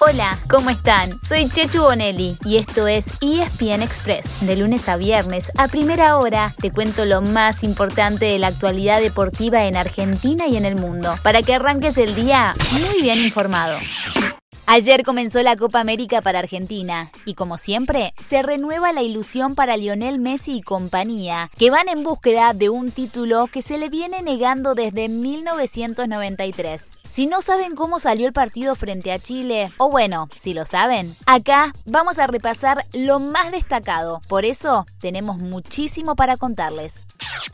Hola, ¿cómo están? Soy Chechu Bonelli y esto es ESPN Express. De lunes a viernes, a primera hora, te cuento lo más importante de la actualidad deportiva en Argentina y en el mundo, para que arranques el día muy bien informado. Ayer comenzó la Copa América para Argentina y como siempre se renueva la ilusión para Lionel Messi y compañía, que van en búsqueda de un título que se le viene negando desde 1993. Si no saben cómo salió el partido frente a Chile, o bueno, si lo saben, acá vamos a repasar lo más destacado. Por eso tenemos muchísimo para contarles.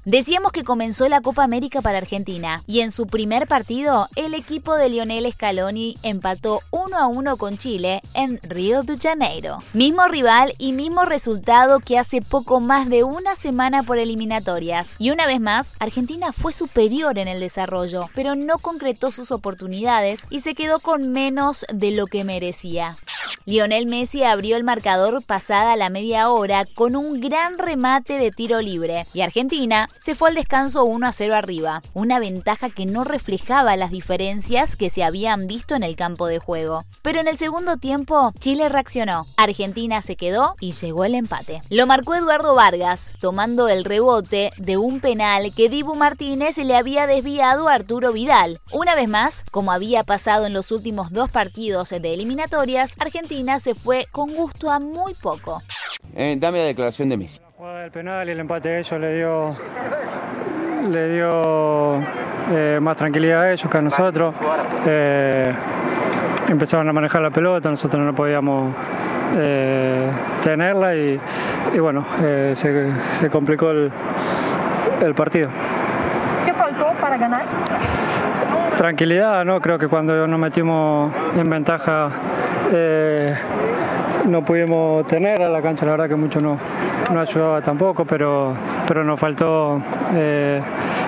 Decíamos que comenzó la Copa América para Argentina y en su primer partido el equipo de Lionel Scaloni empató 1 a 1 con Chile en Río de Janeiro. Mismo rival y mismo resultado que hace poco más de una semana por eliminatorias. Y una vez más, Argentina fue superior en el desarrollo, pero no concretó sus oportunidades y se quedó con menos de lo que merecía. Lionel Messi abrió el marcador pasada la media hora con un gran remate de tiro libre y Argentina se fue al descanso 1 a 0 arriba, una ventaja que no reflejaba las diferencias que se habían visto en el campo de juego. Pero en el segundo tiempo, Chile reaccionó, Argentina se quedó y llegó el empate. Lo marcó Eduardo Vargas, tomando el rebote de un penal que Dibu Martínez le había desviado a Arturo Vidal. Una vez más, como había pasado en los últimos dos partidos de eliminatorias, Argentina se fue con gusto a muy poco. Eh, dame la declaración de Messi. El penal y el empate de ellos le dio, le dio eh, más tranquilidad a ellos que a nosotros. Eh, empezaron a manejar la pelota, nosotros no podíamos eh, tenerla y, bueno, se, complicó el, el partido. ¿Qué faltó para ganar? Tranquilidad, ¿no? Creo que cuando nos metimos en ventaja no pudimos tener a la cancha, la verdad que mucho no, no ayudaba tampoco, pero, pero nos faltó eh,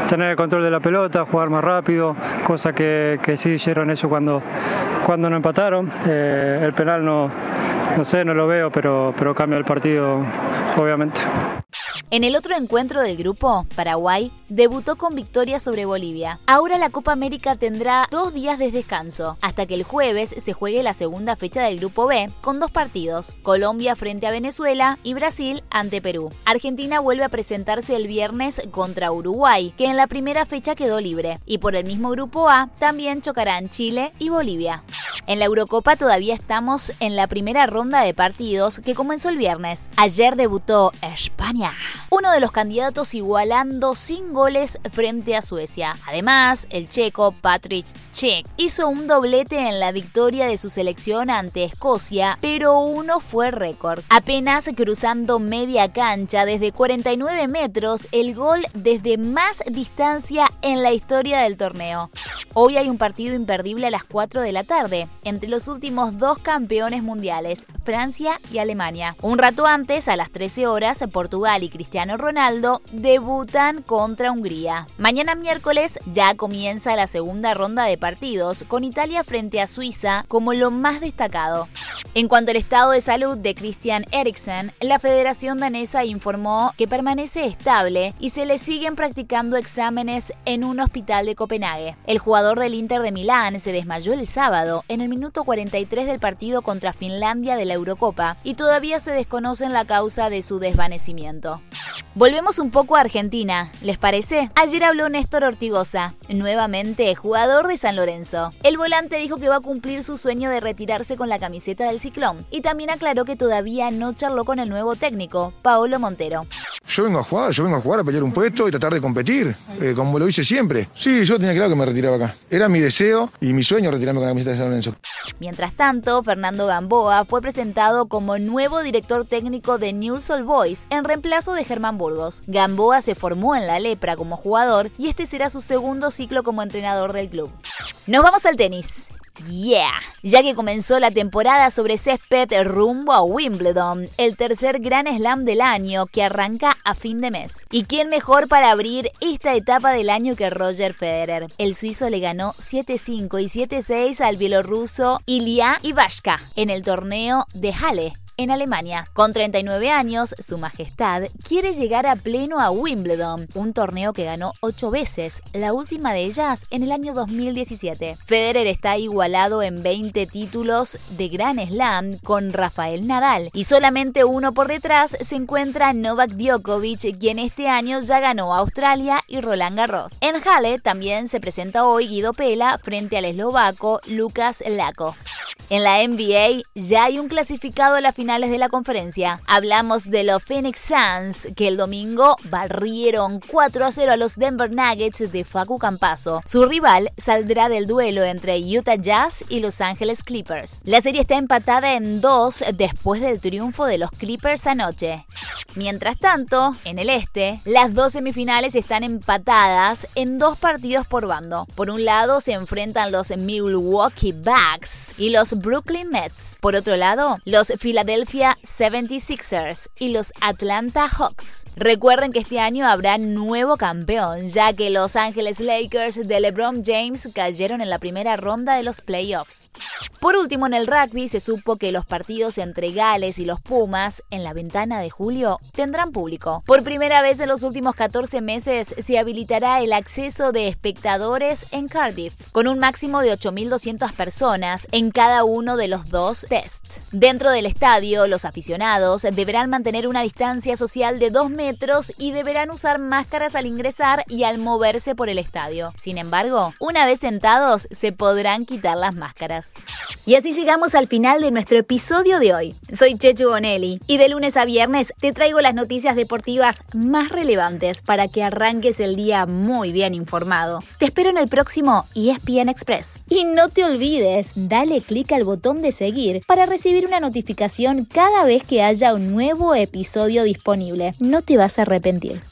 tener el control de la pelota, jugar más rápido, cosa que, que sí hicieron eso cuando, cuando nos empataron. Eh, el penal no, no sé, no lo veo, pero, pero cambia el partido, obviamente. En el otro encuentro del grupo, Paraguay debutó con victoria sobre Bolivia. Ahora la Copa América tendrá dos días de descanso, hasta que el jueves se juegue la segunda fecha del grupo B, con dos partidos, Colombia frente a Venezuela y Brasil ante Perú. Argentina vuelve a presentarse el viernes contra Uruguay, que en la primera fecha quedó libre, y por el mismo grupo A también chocarán Chile y Bolivia. En la Eurocopa todavía estamos en la primera ronda de partidos que comenzó el viernes. Ayer debutó España uno de los candidatos igualando sin goles frente a Suecia. Además, el checo Patrick Cech hizo un doblete en la victoria de su selección ante Escocia, pero uno fue récord. Apenas cruzando media cancha desde 49 metros, el gol desde más distancia en la historia del torneo. Hoy hay un partido imperdible a las 4 de la tarde entre los últimos dos campeones mundiales, Francia y Alemania. Un rato antes, a las 13 horas, Portugal y Cristiano Ronaldo debutan contra Hungría. Mañana miércoles ya comienza la segunda ronda de partidos, con Italia frente a Suiza como lo más destacado. En cuanto al estado de salud de Christian Eriksen, la Federación Danesa informó que permanece estable y se le siguen practicando exámenes en un hospital de Copenhague. El jugador del Inter de Milán se desmayó el sábado en el minuto 43 del partido contra Finlandia de la Eurocopa y todavía se desconoce la causa de su desvanecimiento. Volvemos un poco a Argentina, ¿les parece? Ayer habló Néstor Ortigosa, nuevamente jugador de San Lorenzo. El volante dijo que va a cumplir su sueño de retirarse con la camiseta del ciclón y también aclaró que todavía no charló con el nuevo técnico, Paolo Montero. Yo vengo a jugar, yo vengo a jugar a pelear un puesto y tratar de competir, eh, como lo hice siempre. Sí, yo tenía claro que me retiraba acá. Era mi deseo y mi sueño retirarme con la camiseta de San Lorenzo. Mientras tanto, Fernando Gamboa fue presentado como nuevo director técnico de Newell's Old Boys en reemplazo de Germán Burgos. Gamboa se formó en la lepra como jugador y este será su segundo ciclo como entrenador del club. Nos vamos al tenis. Yeah, ya que comenzó la temporada sobre césped rumbo a Wimbledon, el tercer gran slam del año que arranca a fin de mes. ¿Y quién mejor para abrir esta etapa del año que Roger Federer? El suizo le ganó 7-5 y 7-6 al bielorruso Ilya Ivashka en el torneo de Halle en Alemania. Con 39 años, Su Majestad quiere llegar a pleno a Wimbledon, un torneo que ganó ocho veces, la última de ellas en el año 2017. Federer está igualado en 20 títulos de Grand Slam con Rafael Nadal y solamente uno por detrás se encuentra Novak Djokovic, quien este año ya ganó Australia y Roland Garros. En Halle también se presenta hoy Guido Pela frente al eslovaco Lucas Lako. En la NBA ya hay un clasificado a las finales de la conferencia. Hablamos de los Phoenix Suns que el domingo barrieron 4 a 0 a los Denver Nuggets de Facu Campaso. Su rival saldrá del duelo entre Utah Jazz y Los Angeles Clippers. La serie está empatada en 2 después del triunfo de los Clippers anoche. Mientras tanto, en el este, las dos semifinales están empatadas en dos partidos por bando. Por un lado se enfrentan los Milwaukee Bucks y los Brooklyn Nets. Por otro lado, los Philadelphia 76ers y los Atlanta Hawks. Recuerden que este año habrá nuevo campeón, ya que Los Angeles Lakers de LeBron James cayeron en la primera ronda de los playoffs. Por último, en el rugby se supo que los partidos entre Gales y los Pumas en la ventana de julio tendrán público. Por primera vez en los últimos 14 meses se habilitará el acceso de espectadores en Cardiff, con un máximo de 8.200 personas en cada uno de los dos tests. Dentro del estadio, los aficionados deberán mantener una distancia social de 2 metros y deberán usar máscaras al ingresar y al moverse por el estadio. Sin embargo, una vez sentados, se podrán quitar las máscaras. Y así llegamos al final de nuestro episodio de hoy. Soy Chechu Bonelli y de lunes a viernes te traigo las noticias deportivas más relevantes para que arranques el día muy bien informado. Te espero en el próximo ESPN Express. Y no te olvides, dale al botón de seguir para recibir una notificación cada vez que haya un nuevo episodio disponible. No te vas a arrepentir.